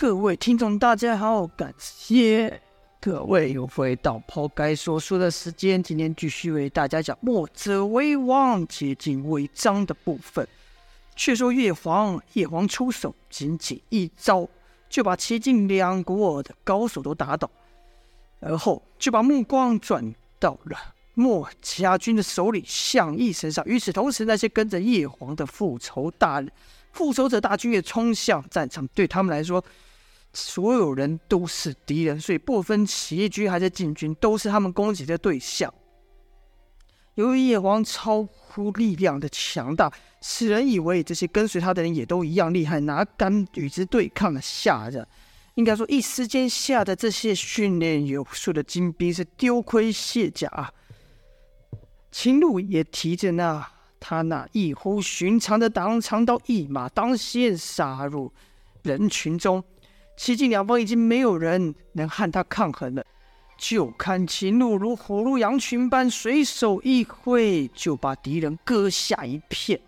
各位听众，大家好，感谢各位又回到抛开说书的时间。今天继续为大家讲墨者为王，接近违章的部分。却说叶黄，叶黄出手，仅仅一招就把齐晋两国的高手都打倒，而后就把目光转到了墨家军的首领项义身上。与此同时，那些跟着叶黄的复仇大人。复仇者大军也冲向战场，对他们来说，所有人都是敌人，所以不分起义军还是禁军，都是他们攻击的对象。由于叶黄超乎力量的强大，使人以为这些跟随他的人也都一样厉害，哪敢与之对抗呢？吓着，应该说一时间吓得这些训练有素的精兵是丢盔卸甲。秦鹿也提着那。他那异乎寻常的大长刀一马当先杀入人群中，西晋两方已经没有人能和他抗衡了。就看秦鹿如虎入羊群般，随手一挥，就把敌人割下一片。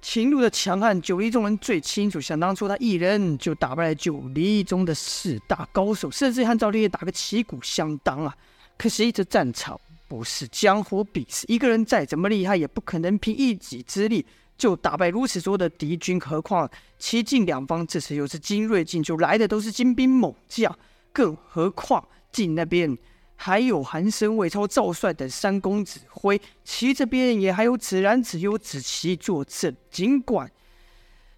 秦鹿的强悍，九黎众人最清楚。想当初，他一人就打败了九黎中的四大高手，甚至和赵烈打个旗鼓相当啊！可惜这战场。不是江湖比试，一个人再怎么厉害，也不可能凭一己之力就打败如此多的敌军。何况齐晋两方这次又是精锐进驻，来的都是精兵猛将，更何况晋那边还有韩生、魏超、赵帅等三公指挥，齐这边也还有子然、子优、子期坐镇。尽管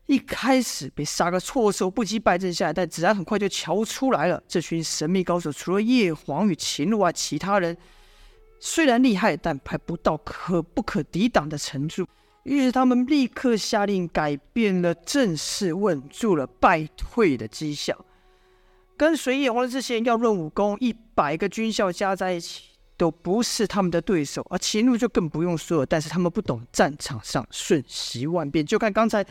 一开始被杀个措手不及，败阵下来，但子然很快就瞧出来了，这群神秘高手除了叶黄与秦鹿外，其他人。虽然厉害，但还不到可不可抵挡的程度。于是他们立刻下令改变了阵势，稳住了败退的迹象。跟随叶黄的这些人要论武功，一百个军校加在一起都不是他们的对手。而秦路就更不用说了。但是他们不懂战场上瞬息万变，就看刚才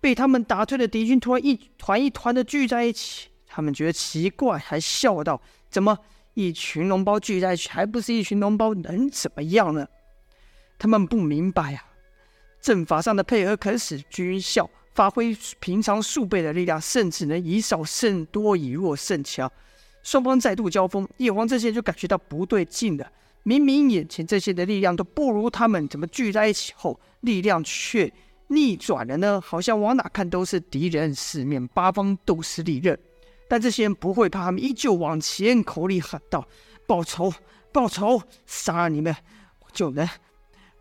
被他们打退的敌军突然一团一团的聚在一起，他们觉得奇怪，还笑道：“怎么？”一群脓包聚在一起，还不是一群脓包，能怎么样呢？他们不明白啊，阵法上的配合可使军校发挥平常数倍的力量，甚至能以少胜多，以弱胜强。双方再度交锋，叶黄这些就感觉到不对劲了。明明眼前这些的力量都不如他们，怎么聚在一起后力量却逆转了呢？好像往哪看都是敌人，四面八方都是利刃。但这些人不会怕，他们。依旧往前，口里喊道：“报仇，报仇！杀了你们，我就能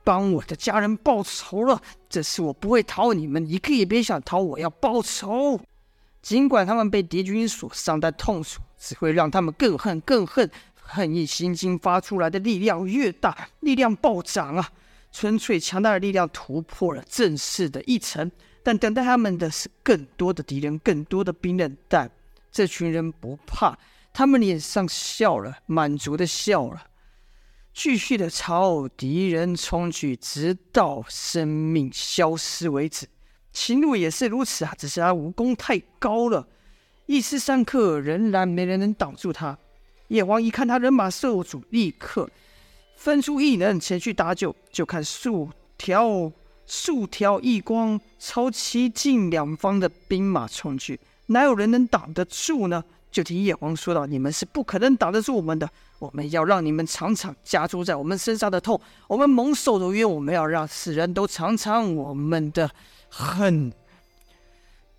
帮我的家人报仇了。这次我不会逃你们，一个也别想逃！我要报仇。尽管他们被敌军所伤，但痛楚只会让他们更恨、更恨。恨意心经发出来的力量越大，力量暴涨啊！纯粹强大的力量突破了正式的一层，但等待他们的是更多的敌人，更多的兵刃。但这群人不怕，他们脸上笑了，满足的笑了，继续的朝敌人冲去，直到生命消失为止。秦鹿也是如此啊，只是他武功太高了，一时三刻仍然没人能挡住他。叶王一看他人马受阻，立刻分出异人前去搭救。就看数条数条异光朝齐晋两方的兵马冲去。哪有人能挡得住呢？就听叶黄说道：“你们是不可能挡得住我们的。我们要让你们尝尝加诸在我们身上的痛，我们蒙受的冤，我们要让世人都尝尝我们的恨。”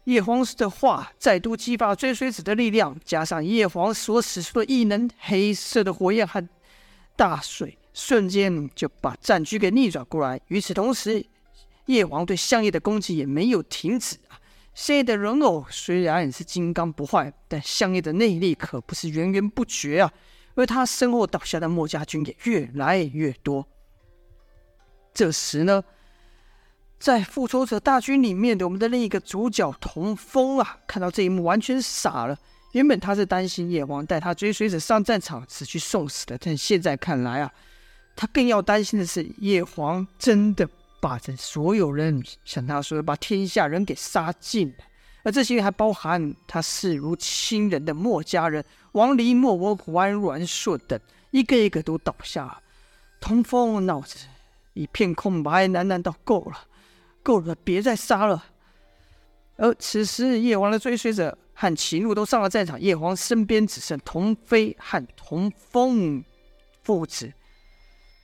叶黄的话再度激发追随者的力量，加上叶黄所使出的异能——黑色的火焰和大水，瞬间就把战局给逆转过来。与此同时，叶黄对项义的攻击也没有停止。项义的人偶虽然也是金刚不坏，但项义的内力可不是源源不绝啊。而他身后倒下的墨家军也越来越多。这时呢，在复仇者大军里面的我们的另一个主角童风啊，看到这一幕完全傻了。原本他是担心叶黄带他追随者上战场死去送死的，但现在看来啊，他更要担心的是叶黄真的。把这所有人像他说的，把天下人给杀尽了，而这些还包含他视如亲人的墨家人王离、莫文虎、安阮硕等，一个一个都倒下。童风脑子一片空白，喃喃道：“够了，够了，别再杀了。”而此时叶黄的追随者和秦鹿都上了战场，叶皇身边只剩童飞和童风父子。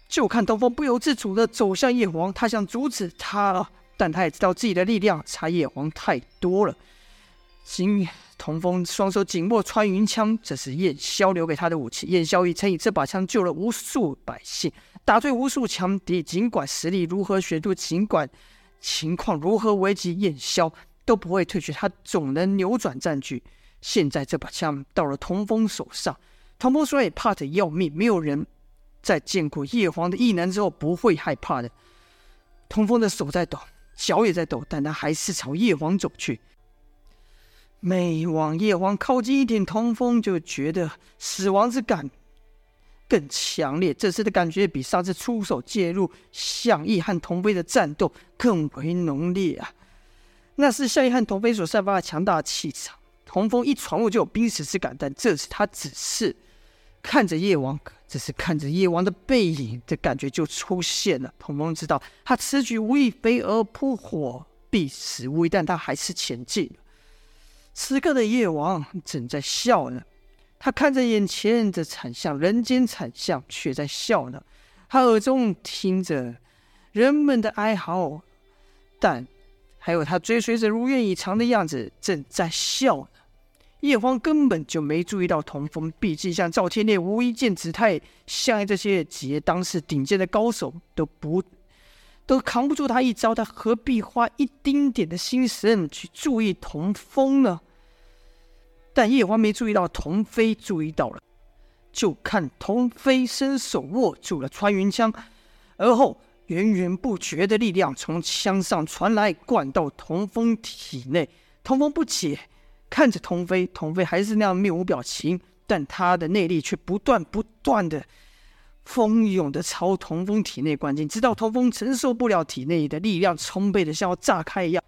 就看东风不由自主的走向叶皇，他想阻止他，但他也知道自己的力量差叶皇太多了。今童风双手紧握穿云枪，这是燕萧留给他的武器。燕萧已曾以这把枪救了无数百姓，打退无数强敌。尽管实力如何悬殊，尽管情况如何危急，燕萧都不会退却，他总能扭转战局。现在这把枪到了童风手上，童风虽然也怕得要命，没有人在见过叶皇的异能之后不会害怕的。童风的手在抖，脚也在抖，但他还是朝叶皇走去。每往叶皇靠近一点，童风就觉得死亡之感更强烈。这次的感觉比上次出手介入向义和童飞的战斗更为浓烈啊！那是向义和童飞所散发的强大的气场。童风一闯入就有濒死之感，但这次他只是看着叶王，只是看着夜王的背影，这感觉就出现了。鹏鹏知道他此举无异，飞蛾扑火，必死无疑，但他还是前进。此刻的夜王正在笑呢，他看着眼前这惨象，人间惨象，却在笑呢。他耳中听着人们的哀嚎，但还有他追随者如愿以偿的样子，正在笑呢。叶荒根本就没注意到童风，毕竟像赵天烈、无一剑、子泰，像这些几位当时顶尖的高手都不。都扛不住他一招，他何必花一丁点的心神去注意童风呢？但叶华没注意到，童飞注意到了。就看童飞伸手握住了穿云枪，而后源源不绝的力量从枪上传来，灌到童风体内。童风不解，看着童飞，童飞还是那样面无表情，但他的内力却不断不断的。蜂拥的朝童风体内灌进，直到童风承受不了体内的力量充沛的像要炸开一样。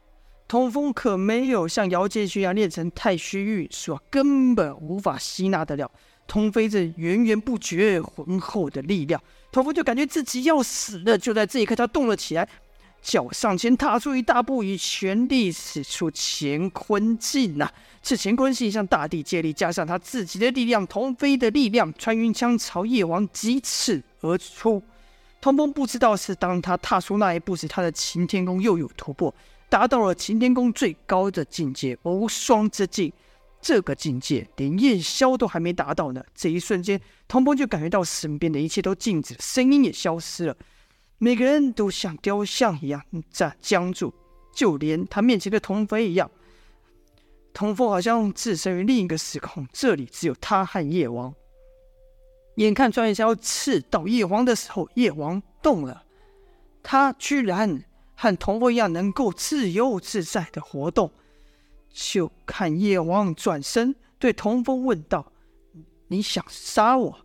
童风可没有像姚建勋一样练成太虚玉术，根本无法吸纳得了童飞这源源不绝浑厚的力量。童风就感觉自己要死了。就在这一刻，他动了起来，脚上前踏出一大步，以全力使出乾坤劲呐！这乾坤劲向大地借力，加上他自己的力量，童飞的力量，穿云枪朝叶王疾刺而出。童风不知道是当他踏出那一步时，他的擎天功又有突破，达到了擎天功最高的境界——无双之境。这个境界连燕萧都还没达到呢。这一瞬间，童风就感觉到身边的一切都静止，声音也消失了，每个人都像雕像一样站僵住，就连他面前的童飞一样。童风好像置身于另一个时空，这里只有他和叶王。眼看穿云枪要刺到叶王的时候，叶王动了，他居然和童风一样能够自由自在的活动。就看叶王转身对童风问道：“你想杀我？”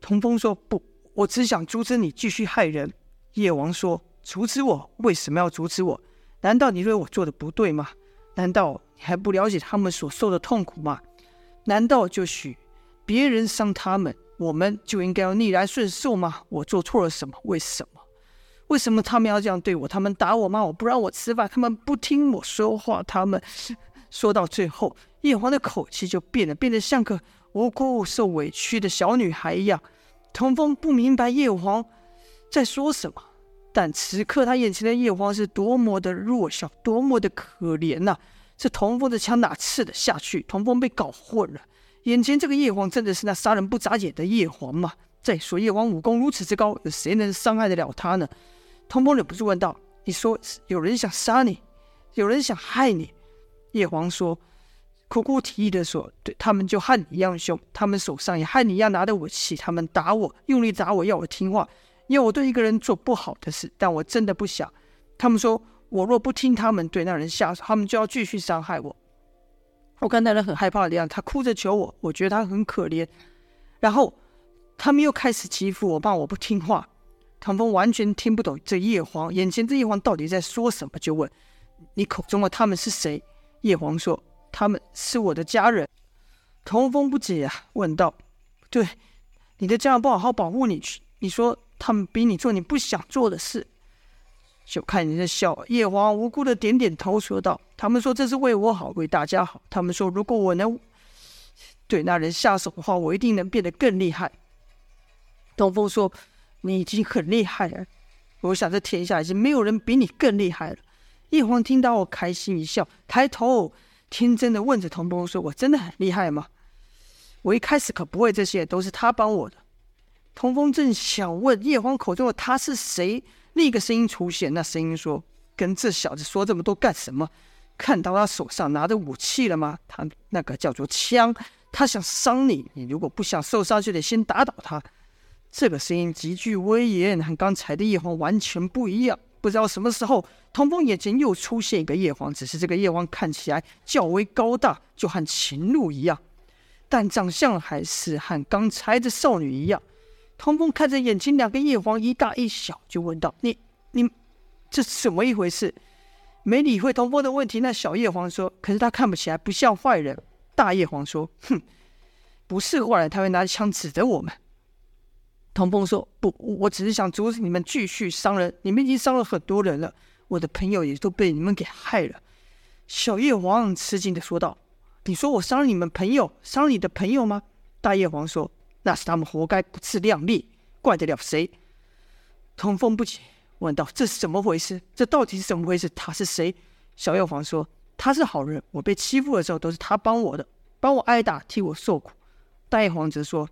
童风说：“不，我只想阻止你继续害人。”叶王说：“阻止我？为什么要阻止我？难道你认为我做的不对吗？”难道你还不了解他们所受的痛苦吗？难道就许别人伤他们，我们就应该要逆来顺受吗？我做错了什么？为什么？为什么他们要这样对我？他们打我骂我，不让我吃饭，他们不听我说话，他们说到最后，叶皇的口气就变了，变得像个无辜受委屈的小女孩一样。童风不明白叶皇在说什么。但此刻，他眼前的叶皇是多么的弱小，多么的可怜呐、啊！这童风的枪哪刺得下去？童风被搞混了。眼前这个叶皇真的是那杀人不眨眼的叶皇吗？再说叶皇武功如此之高，有谁能伤害得了他呢？童风忍不住问道：“你说有人想杀你，有人想害你？”叶皇说：“哭哭啼啼的说，对他们就和你一样凶，他们手上也和你一样拿着武器，他们打我，用力打我，要我听话。”要我对一个人做不好的事，但我真的不想。他们说我若不听他们对那人下手，他们就要继续伤害我。我看那人很害怕的样子，他哭着求我，我觉得他很可怜。然后他们又开始欺负我，骂我不听话。唐风完全听不懂这叶黄，眼前这叶黄到底在说什么，就问：“你口中的他们是谁？”叶黄说：“他们是我的家人。”童风不解啊，问道：“对，你的家人不好好保护你，你说？”他们逼你做你不想做的事，就看你的笑。叶皇无辜的点点头，说道：“他们说这是为我好，为大家好。他们说如果我能对那人下手的话，我一定能变得更厉害。”童风说：“你已经很厉害了，我想这天下已经没有人比你更厉害了。”叶皇听到我开心一笑，抬头天真的问着童风说：“我真的很厉害吗？我一开始可不会这些，都是他帮我的。”童风正想问叶荒口中的他是谁。另一个声音出现，那声音说：“跟这小子说这么多干什么？看到他手上拿着武器了吗？他那个叫做枪，他想伤你。你如果不想受伤，就得先打倒他。”这个声音极具威严，和刚才的叶皇完全不一样。不知道什么时候，童风眼前又出现一个叶皇，只是这个叶皇看起来较为高大，就和秦璐一样，但长相还是和刚才的少女一样。童风看着眼前两个叶皇一大一小，就问道：“你、你，这是怎么一回事？”没理会童风的问题，那小叶皇说：“可是他看不起来不像坏人。”大叶皇说：“哼，不是坏人，他会拿枪指着我们。”童风说：“不，我只是想阻止你们继续伤人。你们已经伤了很多人了，我的朋友也都被你们给害了。”小叶皇吃惊的说道：“你说我伤了你们朋友，伤了你的朋友吗？”大叶皇说。那是他们活该不自量力，怪得了谁？童风不解，问道：“这是怎么回事？这到底是怎么回事？他是谁？”小药房说：“他是好人，我被欺负的时候都是他帮我的，帮我挨打，替我受苦。”大叶皇则说：“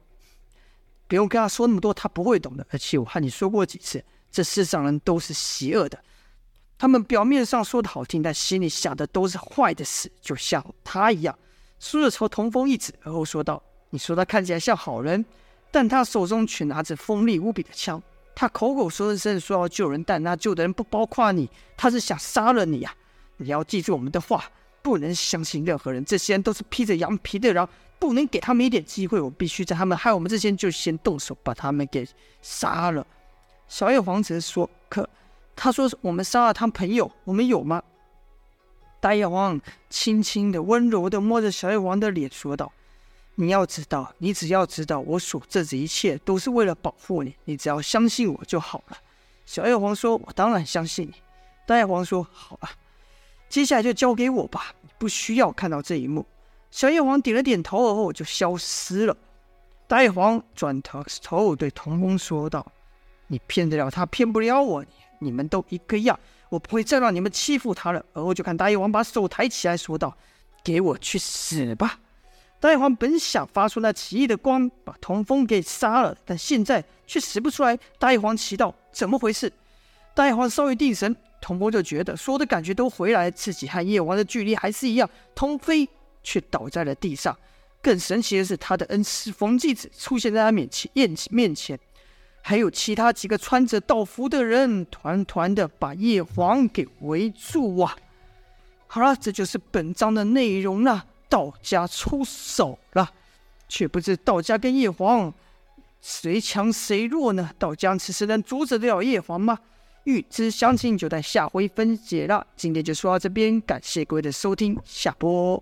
不用跟他说那么多，他不会懂的。而且我和你说过几次，这世上人都是邪恶的，他们表面上说的好听，但心里想的都是坏的事，就像他一样。”说着朝童风一指，而后说道。你说他看起来像好人，但他手中却拿着锋利无比的枪。他口口声声说要救人，但那救的人不包括你，他是想杀了你呀！你要记住我们的话，不能相信任何人。这些人都是披着羊皮的狼，不能给他们一点机会。我必须在他们害我们之前就先动手，把他们给杀了。小叶皇子说：“可他说我们杀了他朋友，我们有吗？”大叶王轻轻的、温柔的摸着小叶王的脸，说道。你要知道，你只要知道，我所做这一切都是为了保护你。你只要相信我就好了。小叶皇说：“我当然相信你。”大叶皇说：“好了，接下来就交给我吧。你不需要看到这一幕。”小叶皇点了点头，而后就消失了。大叶皇转头头对童风说道：“你骗得了他，骗不了我。你你们都一个样，我不会再让你们欺负他了。”而后就看大叶王把手抬起来说道：“给我去死吧！”大叶皇本想发出那奇异的光，把童风给杀了，但现在却使不出来。大叶皇奇道：“怎么回事？”大叶皇稍微定神，童风就觉得所有的感觉都回来，自己和叶王的距离还是一样。童飞却倒在了地上。更神奇的是，他的恩师冯继子出现在他面前，面前还有其他几个穿着道服的人，团团的把叶皇给围住啊！好了，这就是本章的内容了。道家出手了，却不知道家跟叶皇谁强谁弱呢？道家此时能阻止得了叶皇吗？欲知详情，就待下回分解了。今天就说到这边，感谢各位的收听，下播。